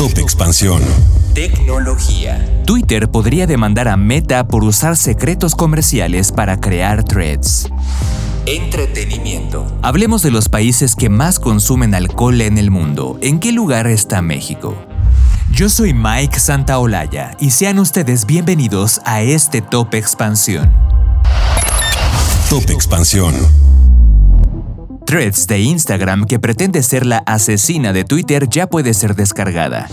Top Expansión. Tecnología. Twitter podría demandar a Meta por usar secretos comerciales para crear threads. Entretenimiento. Hablemos de los países que más consumen alcohol en el mundo. ¿En qué lugar está México? Yo soy Mike Santaolalla y sean ustedes bienvenidos a este Top Expansión. Top Expansión. Threads de Instagram que pretende ser la asesina de Twitter ya puede ser descargada.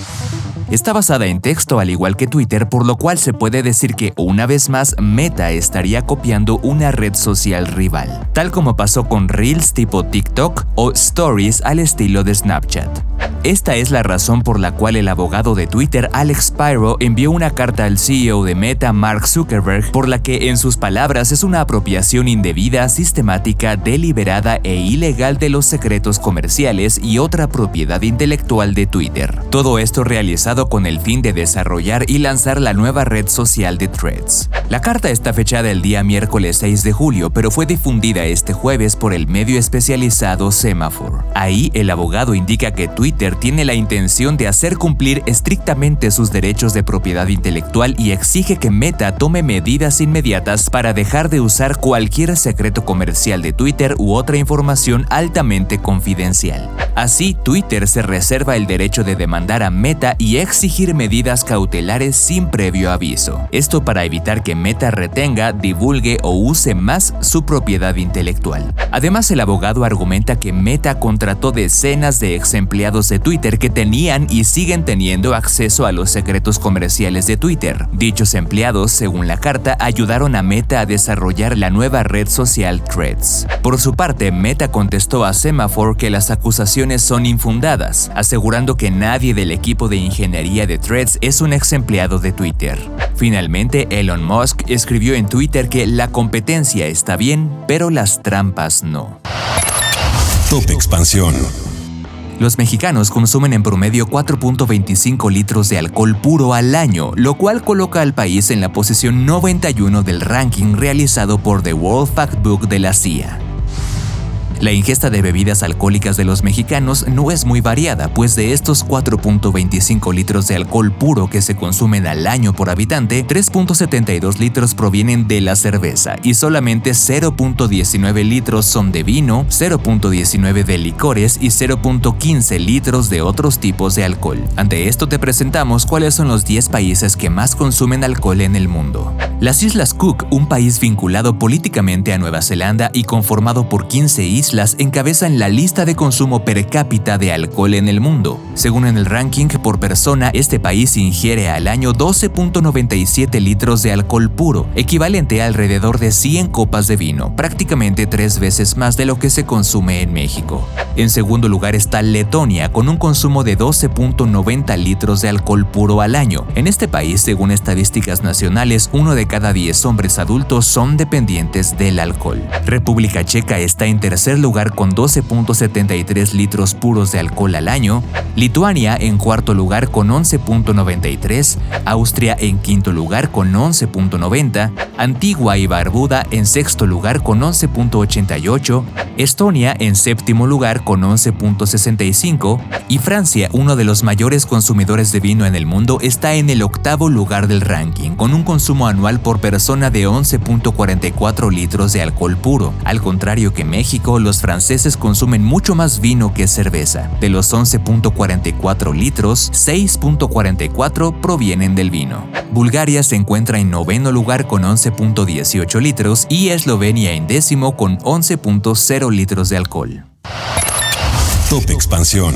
Está basada en texto al igual que Twitter, por lo cual se puede decir que una vez más Meta estaría copiando una red social rival, tal como pasó con Reels tipo TikTok o Stories al estilo de Snapchat. Esta es la razón por la cual el abogado de Twitter, Alex Spiro, envió una carta al CEO de Meta, Mark Zuckerberg, por la que, en sus palabras, es una apropiación indebida, sistemática, deliberada e ilegal de los secretos comerciales y otra propiedad intelectual de Twitter. Todo esto realizado con el fin de desarrollar y lanzar la nueva red social de Threads. La carta está fechada el día miércoles 6 de julio, pero fue difundida este jueves por el medio especializado Semaphore. Ahí, el abogado indica que Twitter tiene la intención de hacer cumplir estrictamente sus derechos de propiedad intelectual y exige que Meta tome medidas inmediatas para dejar de usar cualquier secreto comercial de Twitter u otra información altamente confidencial. Así, Twitter se reserva el derecho de demandar a Meta y exigir medidas cautelares sin previo aviso. Esto para evitar que Meta retenga, divulgue o use más su propiedad intelectual. Además, el abogado argumenta que Meta contrató decenas de ex empleados de Twitter que tenían y siguen teniendo acceso a los secretos comerciales de Twitter. Dichos empleados, según la carta, ayudaron a Meta a desarrollar la nueva red social Threads. Por su parte, Meta contestó a Semaphore que las acusaciones son infundadas, asegurando que nadie del equipo de ingeniería de Threads es un ex empleado de Twitter. Finalmente, Elon Musk escribió en Twitter que la competencia está bien, pero las trampas no. Top Expansión. Los mexicanos consumen en promedio 4.25 litros de alcohol puro al año, lo cual coloca al país en la posición 91 del ranking realizado por The World Factbook de la CIA. La ingesta de bebidas alcohólicas de los mexicanos no es muy variada, pues de estos 4.25 litros de alcohol puro que se consumen al año por habitante, 3.72 litros provienen de la cerveza y solamente 0.19 litros son de vino, 0.19 de licores y 0.15 litros de otros tipos de alcohol. Ante esto te presentamos cuáles son los 10 países que más consumen alcohol en el mundo. Las Islas Cook, un país vinculado políticamente a Nueva Zelanda y conformado por 15 islas, encabezan la lista de consumo per cápita de alcohol en el mundo. Según en el ranking por persona, este país ingiere al año 12.97 litros de alcohol puro, equivalente a alrededor de 100 copas de vino, prácticamente tres veces más de lo que se consume en México. En segundo lugar está Letonia, con un consumo de 12.90 litros de alcohol puro al año. En este país, según estadísticas nacionales, uno de cada 10 hombres adultos son dependientes del alcohol. República Checa está en tercer lugar con 12.73 litros puros de alcohol al año, Lituania en cuarto lugar con 11.93, Austria en quinto lugar con 11.90, Antigua y Barbuda en sexto lugar con 11.88, Estonia en séptimo lugar con 11.65 y Francia, uno de los mayores consumidores de vino en el mundo, está en el octavo lugar del ranking con un consumo anual por persona de 11.44 litros de alcohol puro, al contrario que México, los franceses consumen mucho más vino que cerveza. De los 11.44 litros, 6.44 provienen del vino. Bulgaria se encuentra en noveno lugar con 11.18 litros y Eslovenia en décimo con 11.0 litros de alcohol. Top Expansión.